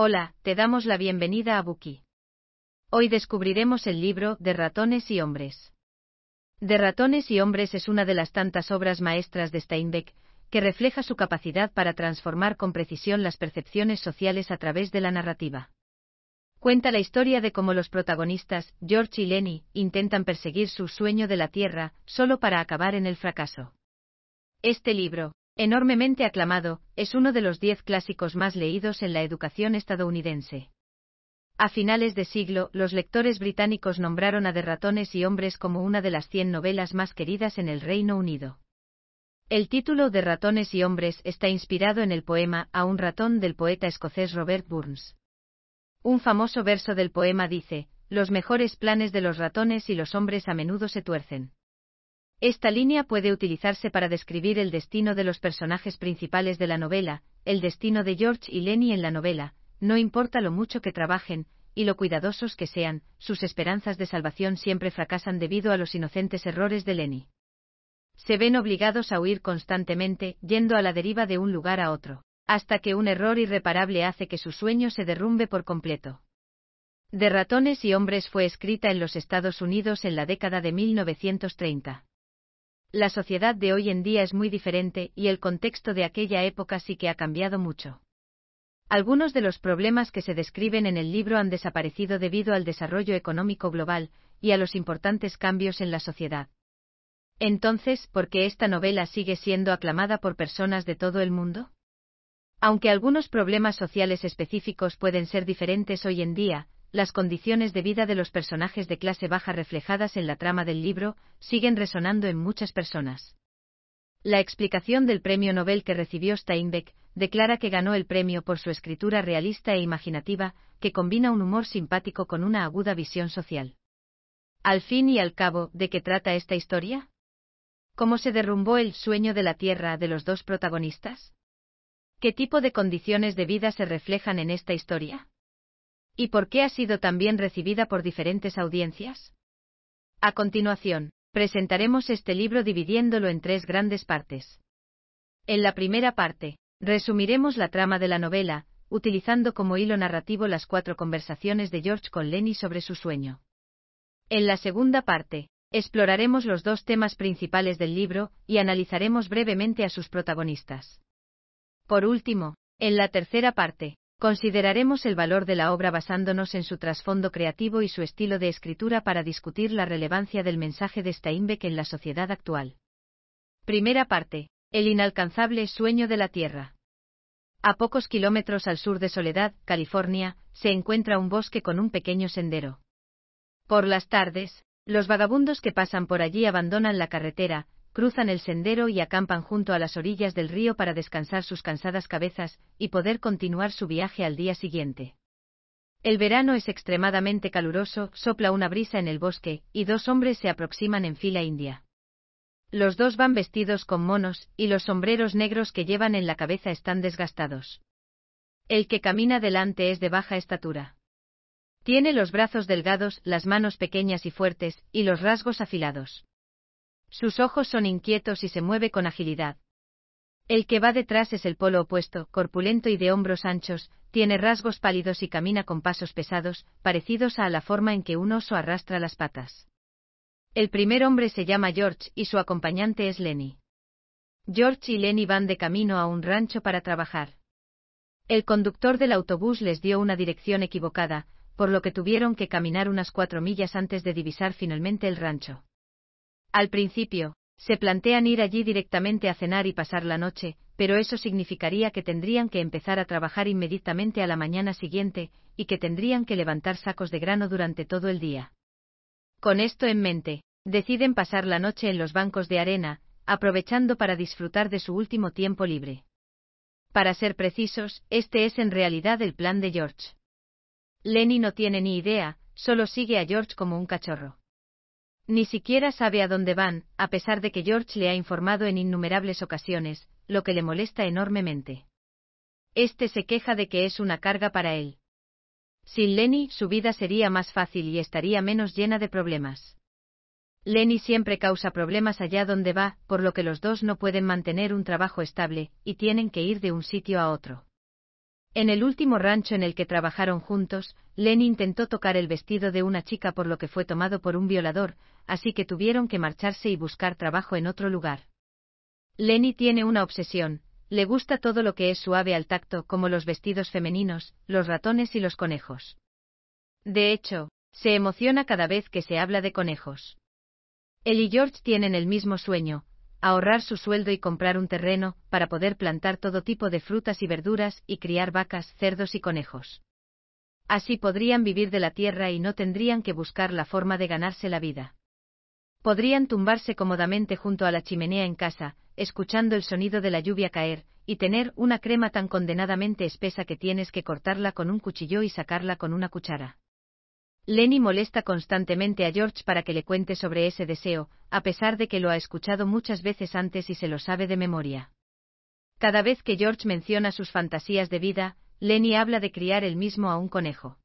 Hola, te damos la bienvenida a Buki. Hoy descubriremos el libro De ratones y hombres. De ratones y hombres es una de las tantas obras maestras de Steinbeck, que refleja su capacidad para transformar con precisión las percepciones sociales a través de la narrativa. Cuenta la historia de cómo los protagonistas, George y Lenny, intentan perseguir su sueño de la Tierra, solo para acabar en el fracaso. Este libro, enormemente aclamado, es uno de los diez clásicos más leídos en la educación estadounidense. A finales de siglo, los lectores británicos nombraron a De ratones y hombres como una de las cien novelas más queridas en el Reino Unido. El título de Ratones y hombres está inspirado en el poema A un ratón del poeta escocés Robert Burns. Un famoso verso del poema dice, Los mejores planes de los ratones y los hombres a menudo se tuercen. Esta línea puede utilizarse para describir el destino de los personajes principales de la novela, el destino de George y Lenny en la novela, no importa lo mucho que trabajen, y lo cuidadosos que sean, sus esperanzas de salvación siempre fracasan debido a los inocentes errores de Lenny. Se ven obligados a huir constantemente, yendo a la deriva de un lugar a otro hasta que un error irreparable hace que su sueño se derrumbe por completo. De ratones y hombres fue escrita en los Estados Unidos en la década de 1930. La sociedad de hoy en día es muy diferente y el contexto de aquella época sí que ha cambiado mucho. Algunos de los problemas que se describen en el libro han desaparecido debido al desarrollo económico global y a los importantes cambios en la sociedad. Entonces, ¿por qué esta novela sigue siendo aclamada por personas de todo el mundo? Aunque algunos problemas sociales específicos pueden ser diferentes hoy en día, las condiciones de vida de los personajes de clase baja reflejadas en la trama del libro siguen resonando en muchas personas. La explicación del premio Nobel que recibió Steinbeck declara que ganó el premio por su escritura realista e imaginativa, que combina un humor simpático con una aguda visión social. Al fin y al cabo, ¿de qué trata esta historia? ¿Cómo se derrumbó el sueño de la Tierra de los dos protagonistas? ¿Qué tipo de condiciones de vida se reflejan en esta historia? ¿Y por qué ha sido tan bien recibida por diferentes audiencias? A continuación, presentaremos este libro dividiéndolo en tres grandes partes. En la primera parte, resumiremos la trama de la novela, utilizando como hilo narrativo las cuatro conversaciones de George con Lenny sobre su sueño. En la segunda parte, exploraremos los dos temas principales del libro y analizaremos brevemente a sus protagonistas. Por último, en la tercera parte, consideraremos el valor de la obra basándonos en su trasfondo creativo y su estilo de escritura para discutir la relevancia del mensaje de Steinbeck en la sociedad actual. Primera parte. El inalcanzable sueño de la Tierra. A pocos kilómetros al sur de Soledad, California, se encuentra un bosque con un pequeño sendero. Por las tardes, los vagabundos que pasan por allí abandonan la carretera, cruzan el sendero y acampan junto a las orillas del río para descansar sus cansadas cabezas y poder continuar su viaje al día siguiente. El verano es extremadamente caluroso, sopla una brisa en el bosque, y dos hombres se aproximan en fila india. Los dos van vestidos con monos, y los sombreros negros que llevan en la cabeza están desgastados. El que camina delante es de baja estatura. Tiene los brazos delgados, las manos pequeñas y fuertes, y los rasgos afilados. Sus ojos son inquietos y se mueve con agilidad. El que va detrás es el polo opuesto, corpulento y de hombros anchos, tiene rasgos pálidos y camina con pasos pesados, parecidos a la forma en que un oso arrastra las patas. El primer hombre se llama George y su acompañante es Lenny. George y Lenny van de camino a un rancho para trabajar. El conductor del autobús les dio una dirección equivocada, por lo que tuvieron que caminar unas cuatro millas antes de divisar finalmente el rancho. Al principio, se plantean ir allí directamente a cenar y pasar la noche, pero eso significaría que tendrían que empezar a trabajar inmediatamente a la mañana siguiente, y que tendrían que levantar sacos de grano durante todo el día. Con esto en mente, deciden pasar la noche en los bancos de arena, aprovechando para disfrutar de su último tiempo libre. Para ser precisos, este es en realidad el plan de George. Lenny no tiene ni idea, solo sigue a George como un cachorro. Ni siquiera sabe a dónde van, a pesar de que George le ha informado en innumerables ocasiones, lo que le molesta enormemente. Este se queja de que es una carga para él. Sin Lenny, su vida sería más fácil y estaría menos llena de problemas. Lenny siempre causa problemas allá donde va, por lo que los dos no pueden mantener un trabajo estable, y tienen que ir de un sitio a otro. En el último rancho en el que trabajaron juntos, Lenny intentó tocar el vestido de una chica por lo que fue tomado por un violador, así que tuvieron que marcharse y buscar trabajo en otro lugar. Lenny tiene una obsesión, le gusta todo lo que es suave al tacto, como los vestidos femeninos, los ratones y los conejos. De hecho, se emociona cada vez que se habla de conejos. Él y George tienen el mismo sueño, ahorrar su sueldo y comprar un terreno, para poder plantar todo tipo de frutas y verduras y criar vacas, cerdos y conejos. Así podrían vivir de la tierra y no tendrían que buscar la forma de ganarse la vida. Podrían tumbarse cómodamente junto a la chimenea en casa, escuchando el sonido de la lluvia caer, y tener una crema tan condenadamente espesa que tienes que cortarla con un cuchillo y sacarla con una cuchara. Lenny molesta constantemente a George para que le cuente sobre ese deseo, a pesar de que lo ha escuchado muchas veces antes y se lo sabe de memoria. Cada vez que George menciona sus fantasías de vida, Lenny habla de criar él mismo a un conejo.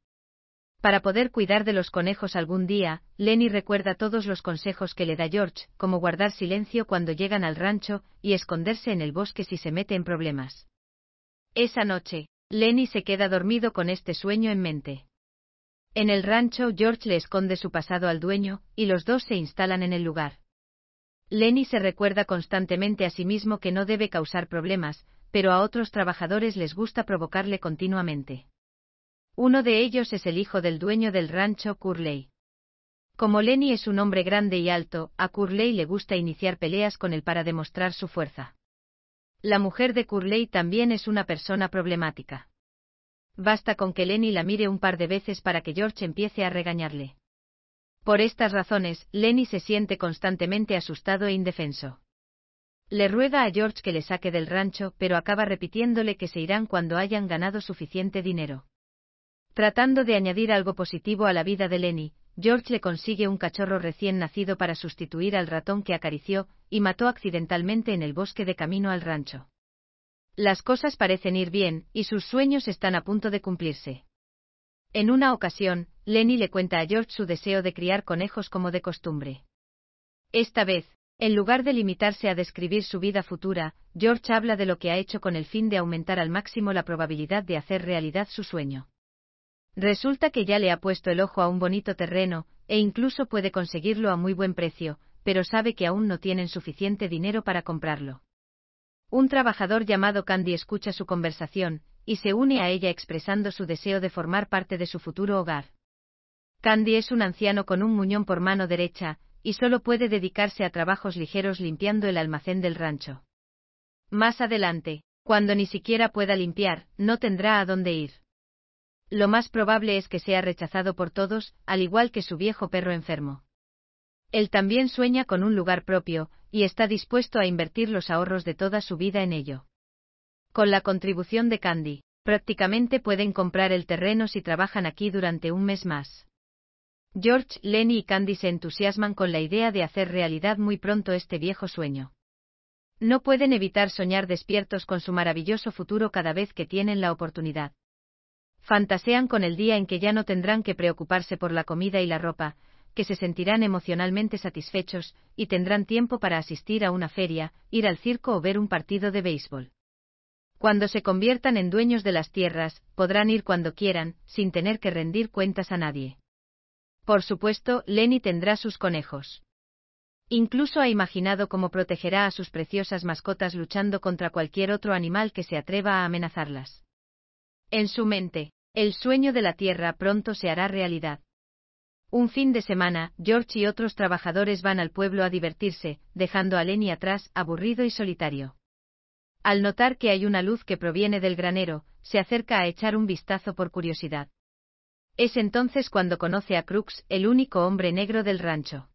Para poder cuidar de los conejos algún día, Lenny recuerda todos los consejos que le da George, como guardar silencio cuando llegan al rancho y esconderse en el bosque si se mete en problemas. Esa noche, Lenny se queda dormido con este sueño en mente. En el rancho, George le esconde su pasado al dueño, y los dos se instalan en el lugar. Lenny se recuerda constantemente a sí mismo que no debe causar problemas, pero a otros trabajadores les gusta provocarle continuamente. Uno de ellos es el hijo del dueño del rancho, Curley. Como Lenny es un hombre grande y alto, a Curley le gusta iniciar peleas con él para demostrar su fuerza. La mujer de Curley también es una persona problemática. Basta con que Lenny la mire un par de veces para que George empiece a regañarle. Por estas razones, Lenny se siente constantemente asustado e indefenso. Le ruega a George que le saque del rancho, pero acaba repitiéndole que se irán cuando hayan ganado suficiente dinero. Tratando de añadir algo positivo a la vida de Lenny, George le consigue un cachorro recién nacido para sustituir al ratón que acarició y mató accidentalmente en el bosque de camino al rancho. Las cosas parecen ir bien, y sus sueños están a punto de cumplirse. En una ocasión, Lenny le cuenta a George su deseo de criar conejos como de costumbre. Esta vez, en lugar de limitarse a describir su vida futura, George habla de lo que ha hecho con el fin de aumentar al máximo la probabilidad de hacer realidad su sueño. Resulta que ya le ha puesto el ojo a un bonito terreno, e incluso puede conseguirlo a muy buen precio, pero sabe que aún no tienen suficiente dinero para comprarlo. Un trabajador llamado Candy escucha su conversación, y se une a ella expresando su deseo de formar parte de su futuro hogar. Candy es un anciano con un muñón por mano derecha, y solo puede dedicarse a trabajos ligeros limpiando el almacén del rancho. Más adelante, cuando ni siquiera pueda limpiar, no tendrá a dónde ir. Lo más probable es que sea rechazado por todos, al igual que su viejo perro enfermo. Él también sueña con un lugar propio, y está dispuesto a invertir los ahorros de toda su vida en ello. Con la contribución de Candy, prácticamente pueden comprar el terreno si trabajan aquí durante un mes más. George, Lenny y Candy se entusiasman con la idea de hacer realidad muy pronto este viejo sueño. No pueden evitar soñar despiertos con su maravilloso futuro cada vez que tienen la oportunidad. Fantasean con el día en que ya no tendrán que preocuparse por la comida y la ropa, que se sentirán emocionalmente satisfechos, y tendrán tiempo para asistir a una feria, ir al circo o ver un partido de béisbol. Cuando se conviertan en dueños de las tierras, podrán ir cuando quieran, sin tener que rendir cuentas a nadie. Por supuesto, Lenny tendrá sus conejos. Incluso ha imaginado cómo protegerá a sus preciosas mascotas luchando contra cualquier otro animal que se atreva a amenazarlas. En su mente, el sueño de la tierra pronto se hará realidad. Un fin de semana, George y otros trabajadores van al pueblo a divertirse, dejando a Lenny atrás, aburrido y solitario. Al notar que hay una luz que proviene del granero, se acerca a echar un vistazo por curiosidad. Es entonces cuando conoce a Crux, el único hombre negro del rancho.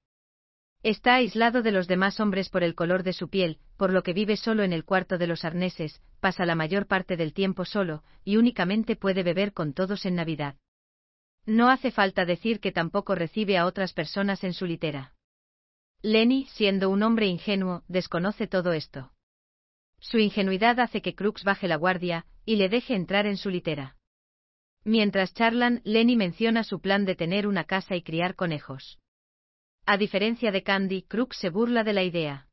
Está aislado de los demás hombres por el color de su piel, por lo que vive solo en el cuarto de los arneses, pasa la mayor parte del tiempo solo, y únicamente puede beber con todos en Navidad. No hace falta decir que tampoco recibe a otras personas en su litera. Lenny, siendo un hombre ingenuo, desconoce todo esto. Su ingenuidad hace que Crux baje la guardia, y le deje entrar en su litera. Mientras charlan, Lenny menciona su plan de tener una casa y criar conejos. A diferencia de Candy, Crux se burla de la idea.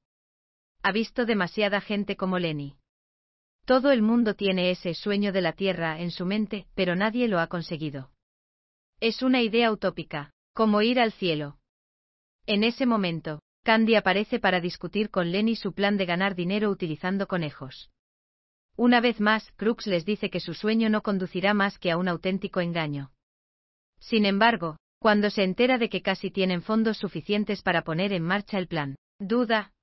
Ha visto demasiada gente como Lenny. Todo el mundo tiene ese sueño de la Tierra en su mente, pero nadie lo ha conseguido. Es una idea utópica, como ir al cielo. En ese momento, Candy aparece para discutir con Lenny su plan de ganar dinero utilizando conejos. Una vez más, Crux les dice que su sueño no conducirá más que a un auténtico engaño. Sin embargo, cuando se entera de que casi tienen fondos suficientes para poner en marcha el plan, duda.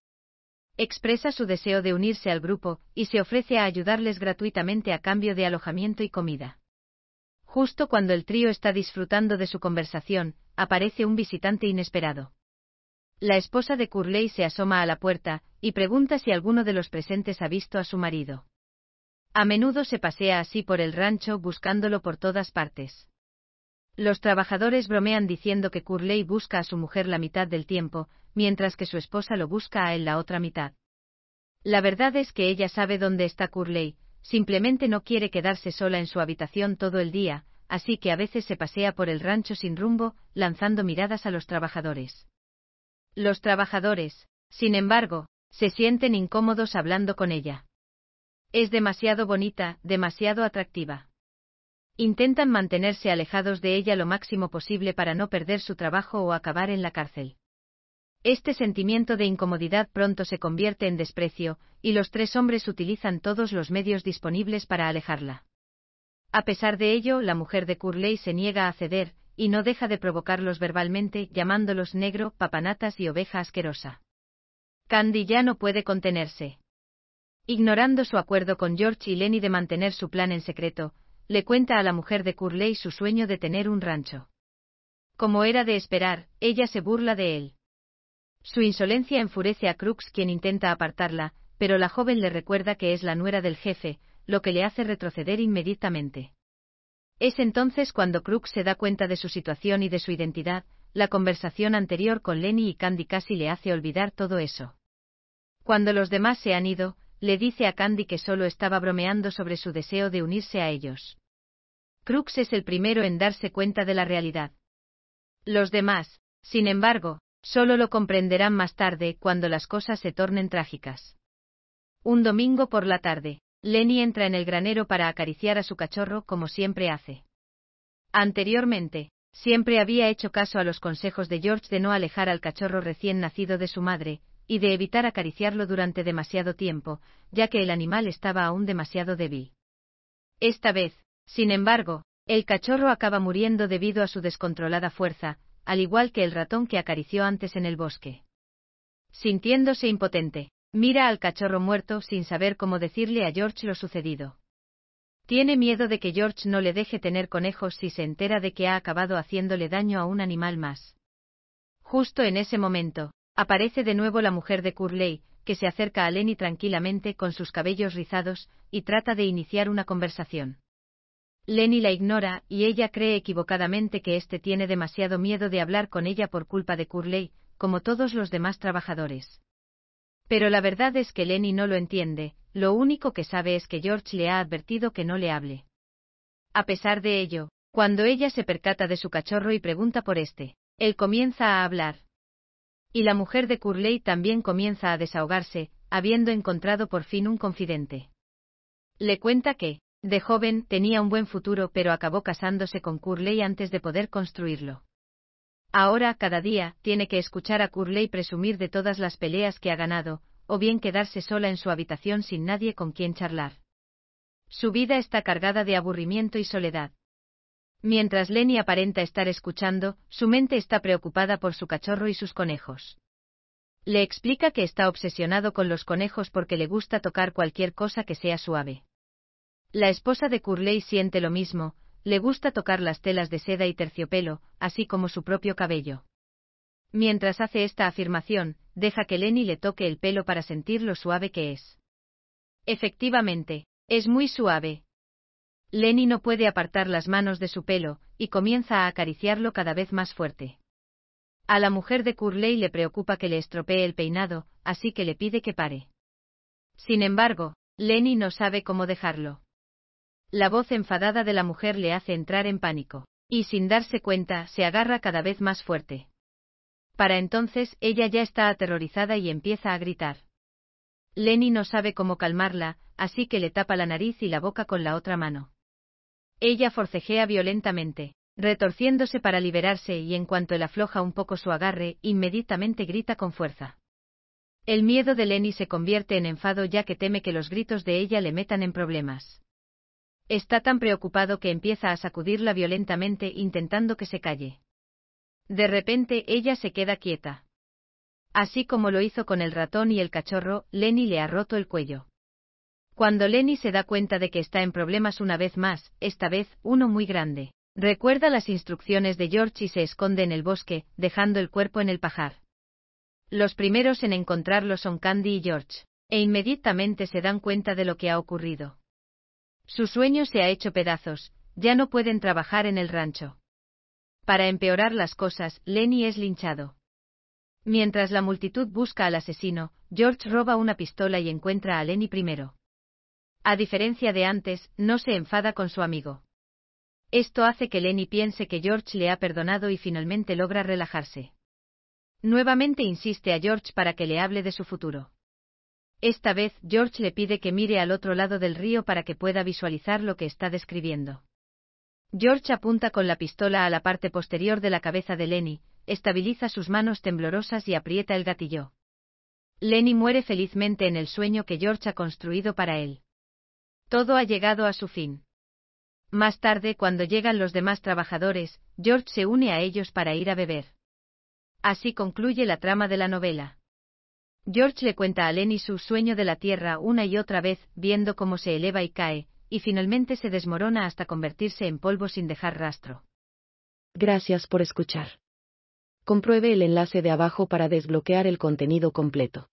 Expresa su deseo de unirse al grupo, y se ofrece a ayudarles gratuitamente a cambio de alojamiento y comida. Justo cuando el trío está disfrutando de su conversación, aparece un visitante inesperado. La esposa de Curley se asoma a la puerta, y pregunta si alguno de los presentes ha visto a su marido. A menudo se pasea así por el rancho buscándolo por todas partes. Los trabajadores bromean diciendo que Curley busca a su mujer la mitad del tiempo, mientras que su esposa lo busca a él la otra mitad. La verdad es que ella sabe dónde está Curley, simplemente no quiere quedarse sola en su habitación todo el día, así que a veces se pasea por el rancho sin rumbo, lanzando miradas a los trabajadores. Los trabajadores, sin embargo, se sienten incómodos hablando con ella. Es demasiado bonita, demasiado atractiva. Intentan mantenerse alejados de ella lo máximo posible para no perder su trabajo o acabar en la cárcel. Este sentimiento de incomodidad pronto se convierte en desprecio, y los tres hombres utilizan todos los medios disponibles para alejarla. A pesar de ello, la mujer de Curley se niega a ceder, y no deja de provocarlos verbalmente, llamándolos negro, papanatas y oveja asquerosa. Candy ya no puede contenerse. Ignorando su acuerdo con George y Lenny de mantener su plan en secreto, le cuenta a la mujer de Curley su sueño de tener un rancho. Como era de esperar, ella se burla de él. Su insolencia enfurece a Crux quien intenta apartarla, pero la joven le recuerda que es la nuera del jefe, lo que le hace retroceder inmediatamente. Es entonces cuando Crux se da cuenta de su situación y de su identidad, la conversación anterior con Lenny y Candy casi le hace olvidar todo eso. Cuando los demás se han ido, le dice a Candy que solo estaba bromeando sobre su deseo de unirse a ellos. Crux es el primero en darse cuenta de la realidad. Los demás, sin embargo, solo lo comprenderán más tarde cuando las cosas se tornen trágicas. Un domingo por la tarde, Lenny entra en el granero para acariciar a su cachorro como siempre hace. Anteriormente, siempre había hecho caso a los consejos de George de no alejar al cachorro recién nacido de su madre, y de evitar acariciarlo durante demasiado tiempo, ya que el animal estaba aún demasiado débil. Esta vez, sin embargo, el cachorro acaba muriendo debido a su descontrolada fuerza, al igual que el ratón que acarició antes en el bosque. Sintiéndose impotente, mira al cachorro muerto sin saber cómo decirle a George lo sucedido. Tiene miedo de que George no le deje tener conejos si se entera de que ha acabado haciéndole daño a un animal más. Justo en ese momento, aparece de nuevo la mujer de Curley, que se acerca a Lenny tranquilamente con sus cabellos rizados, y trata de iniciar una conversación. Lenny la ignora, y ella cree equivocadamente que éste tiene demasiado miedo de hablar con ella por culpa de Curley, como todos los demás trabajadores. Pero la verdad es que Lenny no lo entiende, lo único que sabe es que George le ha advertido que no le hable. A pesar de ello, cuando ella se percata de su cachorro y pregunta por este, él comienza a hablar. Y la mujer de Curley también comienza a desahogarse, habiendo encontrado por fin un confidente. Le cuenta que, de joven, tenía un buen futuro pero acabó casándose con Curley antes de poder construirlo. Ahora, cada día, tiene que escuchar a Curley presumir de todas las peleas que ha ganado, o bien quedarse sola en su habitación sin nadie con quien charlar. Su vida está cargada de aburrimiento y soledad. Mientras Lenny aparenta estar escuchando, su mente está preocupada por su cachorro y sus conejos. Le explica que está obsesionado con los conejos porque le gusta tocar cualquier cosa que sea suave. La esposa de Curley siente lo mismo, le gusta tocar las telas de seda y terciopelo, así como su propio cabello. Mientras hace esta afirmación, deja que Lenny le toque el pelo para sentir lo suave que es. Efectivamente, es muy suave. Lenny no puede apartar las manos de su pelo, y comienza a acariciarlo cada vez más fuerte. A la mujer de Curley le preocupa que le estropee el peinado, así que le pide que pare. Sin embargo, Lenny no sabe cómo dejarlo. La voz enfadada de la mujer le hace entrar en pánico, y sin darse cuenta se agarra cada vez más fuerte. Para entonces ella ya está aterrorizada y empieza a gritar. Lenny no sabe cómo calmarla, así que le tapa la nariz y la boca con la otra mano. Ella forcejea violentamente, retorciéndose para liberarse y en cuanto él afloja un poco su agarre, inmediatamente grita con fuerza. El miedo de Lenny se convierte en enfado ya que teme que los gritos de ella le metan en problemas. Está tan preocupado que empieza a sacudirla violentamente intentando que se calle. De repente ella se queda quieta. Así como lo hizo con el ratón y el cachorro, Lenny le ha roto el cuello. Cuando Lenny se da cuenta de que está en problemas una vez más, esta vez uno muy grande, recuerda las instrucciones de George y se esconde en el bosque, dejando el cuerpo en el pajar. Los primeros en encontrarlo son Candy y George, e inmediatamente se dan cuenta de lo que ha ocurrido. Su sueño se ha hecho pedazos, ya no pueden trabajar en el rancho. Para empeorar las cosas, Lenny es linchado. Mientras la multitud busca al asesino, George roba una pistola y encuentra a Lenny primero. A diferencia de antes, no se enfada con su amigo. Esto hace que Lenny piense que George le ha perdonado y finalmente logra relajarse. Nuevamente insiste a George para que le hable de su futuro. Esta vez, George le pide que mire al otro lado del río para que pueda visualizar lo que está describiendo. George apunta con la pistola a la parte posterior de la cabeza de Lenny, estabiliza sus manos temblorosas y aprieta el gatillo. Lenny muere felizmente en el sueño que George ha construido para él. Todo ha llegado a su fin. Más tarde, cuando llegan los demás trabajadores, George se une a ellos para ir a beber. Así concluye la trama de la novela. George le cuenta a Lenny su sueño de la Tierra una y otra vez, viendo cómo se eleva y cae, y finalmente se desmorona hasta convertirse en polvo sin dejar rastro. Gracias por escuchar. Compruebe el enlace de abajo para desbloquear el contenido completo.